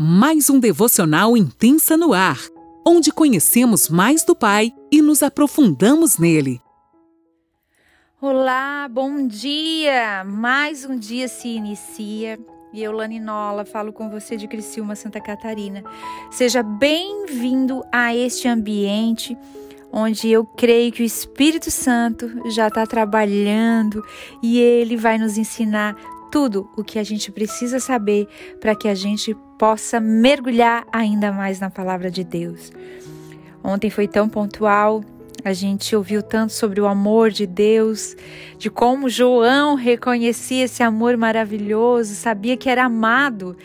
mais um devocional intensa no ar, onde conhecemos mais do Pai e nos aprofundamos nele. Olá, bom dia! Mais um dia se inicia e eu, Lani Nola, falo com você de Criciúma, Santa Catarina. Seja bem-vindo a este ambiente onde eu creio que o Espírito Santo já está trabalhando e ele vai nos ensinar tudo o que a gente precisa saber para que a gente possa mergulhar ainda mais na palavra de Deus. Ontem foi tão pontual, a gente ouviu tanto sobre o amor de Deus, de como João reconhecia esse amor maravilhoso, sabia que era amado,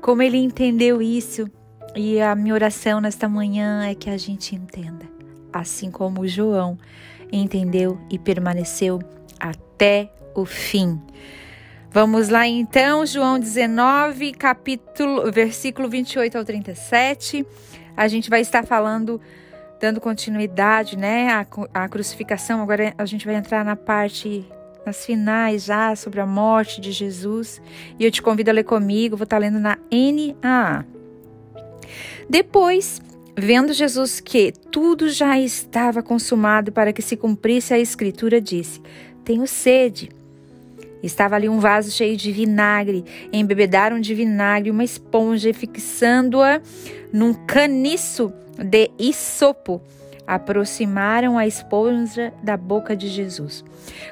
como ele entendeu isso. E a minha oração nesta manhã é que a gente entenda, assim como João entendeu e permaneceu até o fim. Vamos lá então, João 19, capítulo, versículo 28 ao 37. A gente vai estar falando, dando continuidade, né, à, à crucificação. Agora a gente vai entrar na parte, nas finais já, sobre a morte de Jesus. E eu te convido a ler comigo, vou estar lendo na NAA. Depois, vendo Jesus que tudo já estava consumado para que se cumprisse a escritura, disse: Tenho sede. Estava ali um vaso cheio de vinagre. Embebedaram de vinagre uma esponja fixando-a num caniço de isopo. Aproximaram a esponja da boca de Jesus.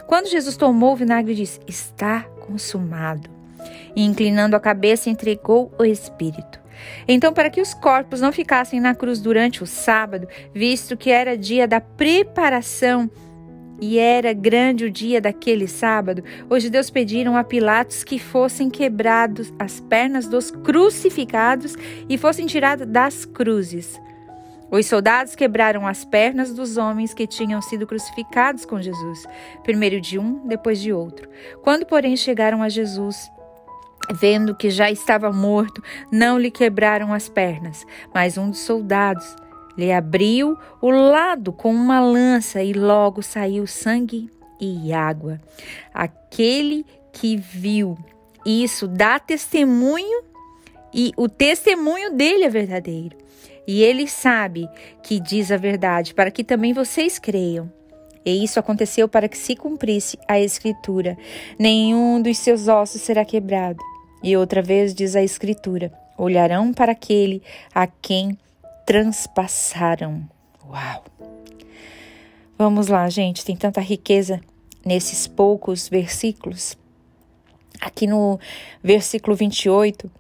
Quando Jesus tomou o vinagre, disse: Está consumado. E inclinando a cabeça, entregou o Espírito. Então, para que os corpos não ficassem na cruz durante o sábado, visto que era dia da preparação e era grande o dia daquele sábado, os judeus pediram a Pilatos que fossem quebrados as pernas dos crucificados e fossem tiradas das cruzes. Os soldados quebraram as pernas dos homens que tinham sido crucificados com Jesus, primeiro de um, depois de outro. Quando, porém, chegaram a Jesus, vendo que já estava morto, não lhe quebraram as pernas, mas um dos soldados lhe abriu o lado com uma lança e logo saiu sangue e água. Aquele que viu isso dá testemunho e o testemunho dele é verdadeiro. E ele sabe que diz a verdade, para que também vocês creiam. E isso aconteceu para que se cumprisse a Escritura: nenhum dos seus ossos será quebrado. E outra vez diz a Escritura: olharão para aquele a quem transpassaram. Uau! Vamos lá, gente, tem tanta riqueza nesses poucos versículos. Aqui no versículo 28,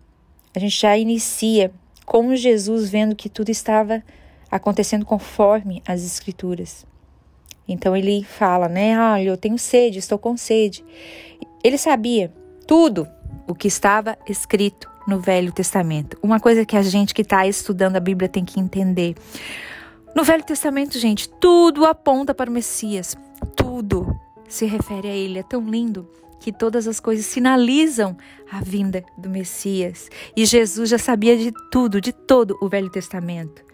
a gente já inicia com Jesus vendo que tudo estava acontecendo conforme as Escrituras. Então ele fala, né? Olha, eu tenho sede, estou com sede. Ele sabia tudo o que estava escrito no Velho Testamento. Uma coisa que a gente que está estudando a Bíblia tem que entender. No Velho Testamento, gente, tudo aponta para o Messias. Tudo se refere a ele. É tão lindo que todas as coisas sinalizam a vinda do Messias. E Jesus já sabia de tudo, de todo o Velho Testamento.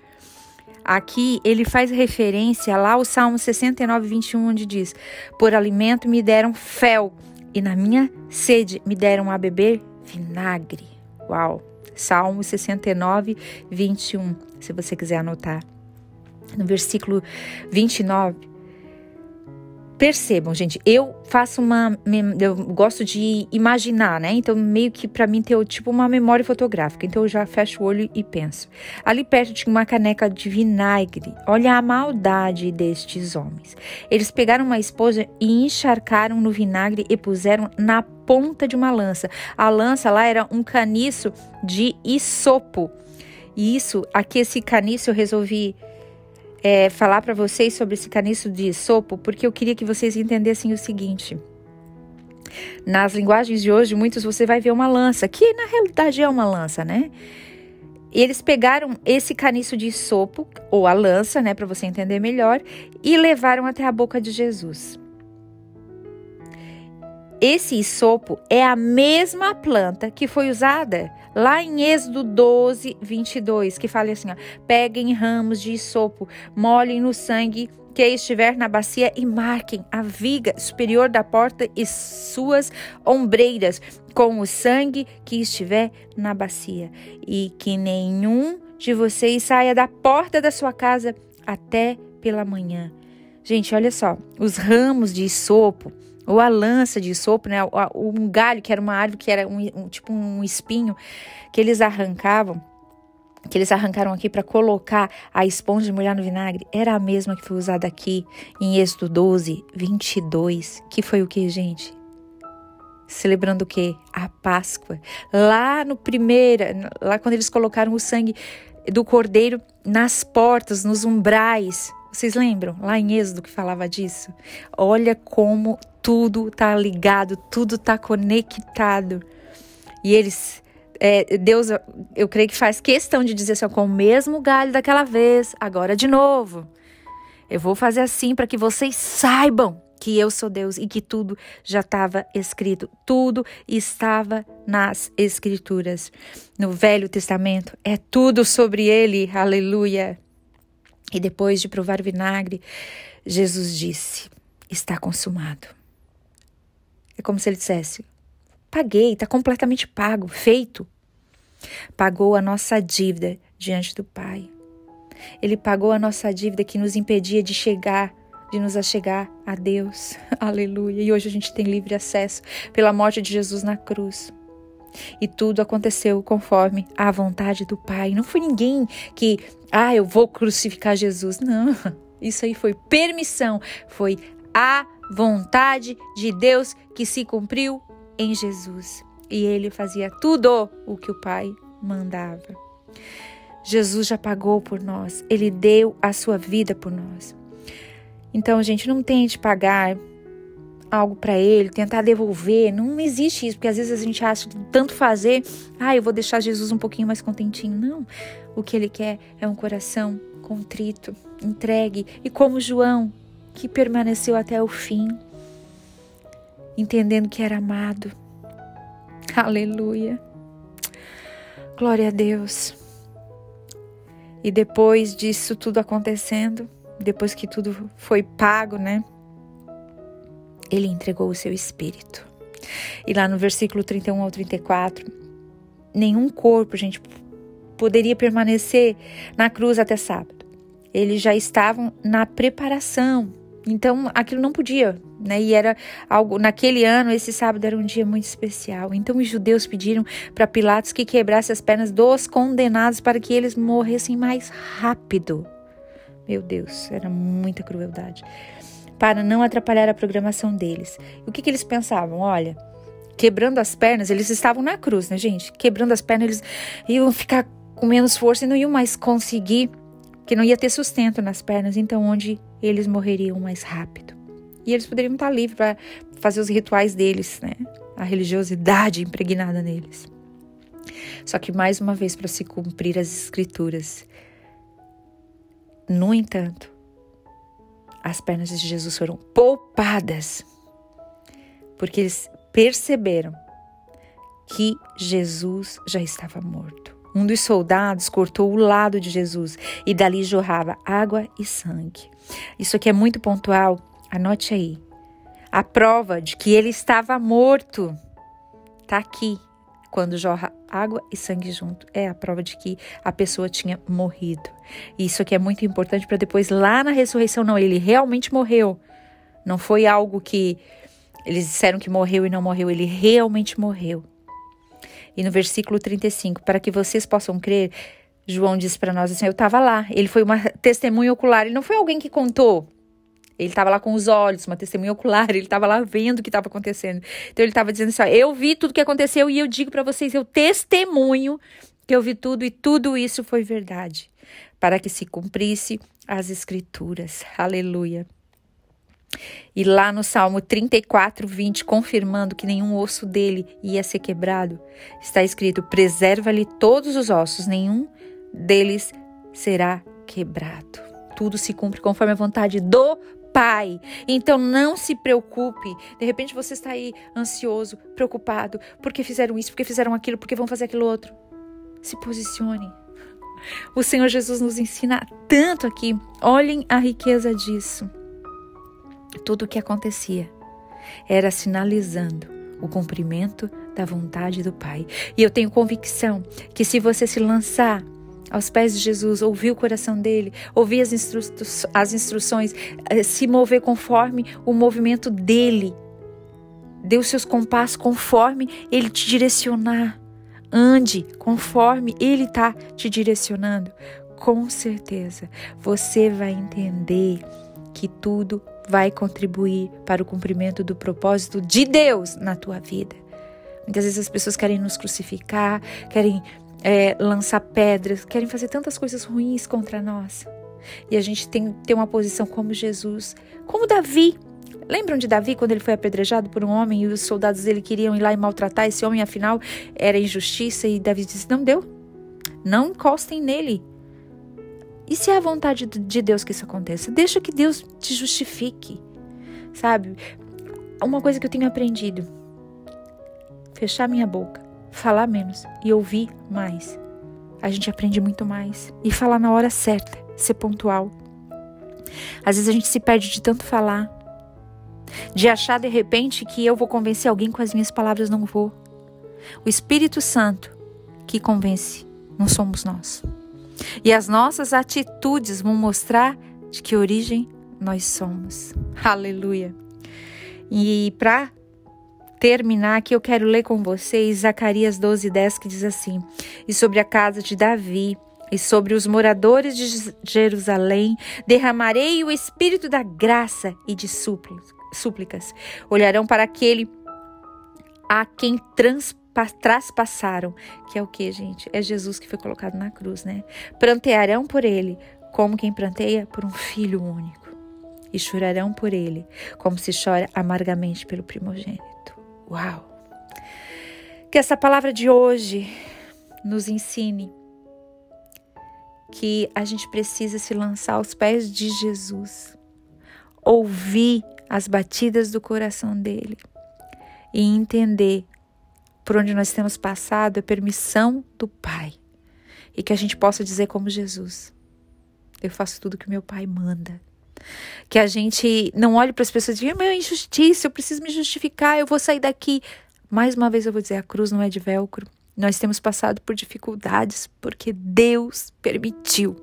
Aqui ele faz referência lá ao Salmo 69, 21, onde diz: Por alimento me deram fel, e na minha sede me deram a beber vinagre. Uau! Salmo 69, 21, se você quiser anotar. No versículo 29, Percebam, gente, eu faço uma. Eu gosto de imaginar, né? Então, meio que para mim tem tipo uma memória fotográfica. Então, eu já fecho o olho e penso. Ali perto tinha uma caneca de vinagre. Olha a maldade destes homens. Eles pegaram uma esposa e encharcaram no vinagre e puseram na ponta de uma lança. A lança lá era um caniço de isopo. E isso, aqui esse caniço eu resolvi é, falar para vocês sobre esse caniço de sopo, porque eu queria que vocês entendessem o seguinte. Nas linguagens de hoje, muitos você vai ver uma lança, que na realidade é uma lança, né? Eles pegaram esse caniço de sopo, ou a lança, né, para você entender melhor, e levaram até a boca de Jesus. Esse sopo é a mesma planta que foi usada lá em Êxodo 12, 22, que fala assim: ó, peguem ramos de sopo, molhem no sangue que estiver na bacia e marquem a viga superior da porta e suas ombreiras. com o sangue que estiver na bacia, e que nenhum de vocês saia da porta da sua casa até pela manhã. Gente, olha só, os ramos de sopo ou a lança de sopo, né, um galho que era uma árvore que era um, um tipo um espinho que eles arrancavam, que eles arrancaram aqui para colocar a esponja de molhar no vinagre, era a mesma que foi usada aqui em Êxodo 12, 22, que foi o que, gente? Celebrando o quê? A Páscoa. Lá no primeiro, lá quando eles colocaram o sangue do cordeiro nas portas, nos umbrais. Vocês lembram? Lá em Êxodo que falava disso. Olha como tudo tá ligado, tudo tá conectado. E eles é, Deus, eu creio que faz questão de dizer assim, com o mesmo galho daquela vez, agora de novo. Eu vou fazer assim para que vocês saibam que eu sou Deus e que tudo já estava escrito. Tudo estava nas Escrituras. No Velho Testamento é tudo sobre ele. Aleluia. E depois de provar vinagre, Jesus disse: Está consumado. É como se ele dissesse: Paguei, está completamente pago, feito. Pagou a nossa dívida diante do Pai. Ele pagou a nossa dívida que nos impedia de chegar, de nos achegar a Deus. Aleluia. E hoje a gente tem livre acesso pela morte de Jesus na cruz. E tudo aconteceu conforme a vontade do Pai. Não foi ninguém que, ah, eu vou crucificar Jesus. Não. Isso aí foi permissão, foi a vontade de Deus que se cumpriu em Jesus. E ele fazia tudo o que o Pai mandava. Jesus já pagou por nós, ele deu a sua vida por nós. Então, gente, não tente pagar algo para ele, tentar devolver, não existe isso, porque às vezes a gente acha que tanto fazer, ah, eu vou deixar Jesus um pouquinho mais contentinho. Não. O que ele quer é um coração contrito, entregue e como João, que permaneceu até o fim, entendendo que era amado. Aleluia. Glória a Deus. E depois disso tudo acontecendo, depois que tudo foi pago, né? Ele entregou o seu espírito. E lá no versículo 31 ao 34, nenhum corpo, gente, poderia permanecer na cruz até sábado. Eles já estavam na preparação então aquilo não podia, né? E era algo naquele ano, esse sábado era um dia muito especial. Então os judeus pediram para Pilatos que quebrasse as pernas dos condenados para que eles morressem mais rápido. Meu Deus, era muita crueldade. Para não atrapalhar a programação deles. O que, que eles pensavam? Olha, quebrando as pernas, eles estavam na cruz, né, gente? Quebrando as pernas, eles iam ficar com menos força e não iam mais conseguir que não ia ter sustento nas pernas, então onde eles morreriam mais rápido. E eles poderiam estar livres para fazer os rituais deles, né? A religiosidade impregnada neles. Só que mais uma vez para se cumprir as escrituras. No entanto, as pernas de Jesus foram poupadas, porque eles perceberam que Jesus já estava morto. Um dos soldados cortou o lado de Jesus e dali jorrava água e sangue. Isso aqui é muito pontual, anote aí. A prova de que ele estava morto está aqui. Quando jorra água e sangue junto, é a prova de que a pessoa tinha morrido. Isso aqui é muito importante para depois, lá na ressurreição, não, ele realmente morreu. Não foi algo que eles disseram que morreu e não morreu, ele realmente morreu. E no versículo 35, para que vocês possam crer, João disse para nós assim: Eu estava lá. Ele foi uma testemunha ocular. Ele não foi alguém que contou. Ele estava lá com os olhos, uma testemunha ocular. Ele estava lá vendo o que estava acontecendo. Então ele estava dizendo assim: Eu vi tudo o que aconteceu e eu digo para vocês: Eu testemunho que eu vi tudo e tudo isso foi verdade, para que se cumprisse as escrituras. Aleluia. E lá no Salmo 34, 20, confirmando que nenhum osso dele ia ser quebrado, está escrito: preserva-lhe todos os ossos, nenhum deles será quebrado. Tudo se cumpre conforme a vontade do Pai. Então não se preocupe. De repente você está aí ansioso, preocupado, porque fizeram isso, porque fizeram aquilo, porque vão fazer aquilo outro. Se posicione. O Senhor Jesus nos ensina tanto aqui. Olhem a riqueza disso. Tudo o que acontecia era sinalizando o cumprimento da vontade do Pai. E eu tenho convicção que se você se lançar aos pés de Jesus, ouvir o coração dele, ouvir as, instru as instruções, eh, se mover conforme o movimento dele, dê os seus compassos conforme ele te direcionar. Ande conforme ele está te direcionando. Com certeza você vai entender que tudo vai contribuir para o cumprimento do propósito de Deus na tua vida. Muitas vezes as pessoas querem nos crucificar, querem é, lançar pedras, querem fazer tantas coisas ruins contra nós. E a gente tem ter uma posição como Jesus, como Davi. Lembram de Davi quando ele foi apedrejado por um homem e os soldados dele queriam ir lá e maltratar esse homem, afinal era injustiça e Davi disse: Não deu, não encostem nele. E se é a vontade de Deus que isso aconteça? Deixa que Deus te justifique, sabe? Uma coisa que eu tenho aprendido: fechar minha boca, falar menos e ouvir mais. A gente aprende muito mais. E falar na hora certa, ser pontual. Às vezes a gente se perde de tanto falar, de achar de repente que eu vou convencer alguém com as minhas palavras, não vou. O Espírito Santo que convence, não somos nós. E as nossas atitudes vão mostrar de que origem nós somos. Aleluia. E para terminar aqui, eu quero ler com vocês Zacarias 12, 10, que diz assim: E sobre a casa de Davi e sobre os moradores de Jerusalém derramarei o espírito da graça e de súplicas. Olharão para aquele a quem traspassaram, que é o que, gente? É Jesus que foi colocado na cruz, né? Prantearão por ele, como quem pranteia por um filho único, e chorarão por ele, como se chora amargamente pelo primogênito. Uau! Que essa palavra de hoje nos ensine que a gente precisa se lançar aos pés de Jesus, ouvir as batidas do coração dele e entender por onde nós temos passado é permissão do Pai. E que a gente possa dizer como Jesus: Eu faço tudo que meu Pai manda. Que a gente não olhe para as pessoas e diga: Meu, é injustiça, eu preciso me justificar, eu vou sair daqui. Mais uma vez eu vou dizer: a cruz não é de velcro. Nós temos passado por dificuldades porque Deus permitiu.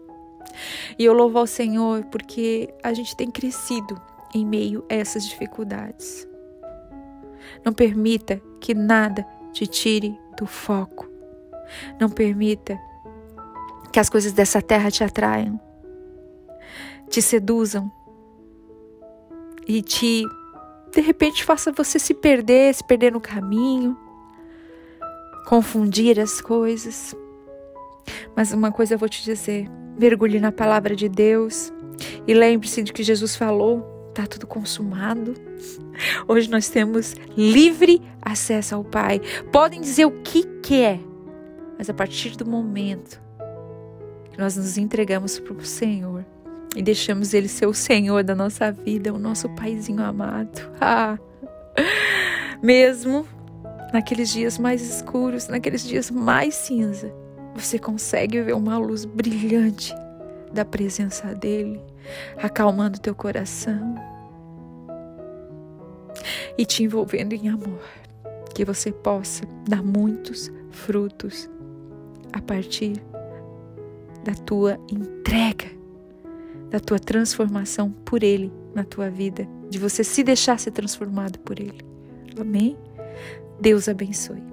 E eu louvo ao Senhor porque a gente tem crescido em meio a essas dificuldades. Não permita que nada te tire do foco. Não permita que as coisas dessa terra te atraiam, te seduzam e te, de repente, faça você se perder, se perder no caminho, confundir as coisas. Mas uma coisa eu vou te dizer: mergulhe na palavra de Deus e lembre-se de que Jesus falou Está tudo consumado. Hoje nós temos livre acesso ao Pai. Podem dizer o que quer, mas a partir do momento que nós nos entregamos para o Senhor e deixamos Ele ser o Senhor da nossa vida, o nosso Paizinho amado. Ah, mesmo naqueles dias mais escuros, naqueles dias mais cinza, você consegue ver uma luz brilhante da presença dele, acalmando teu coração e te envolvendo em amor. Que você possa dar muitos frutos a partir da tua entrega, da tua transformação por Ele na tua vida, de você se deixar ser transformado por Ele. Amém? Deus abençoe.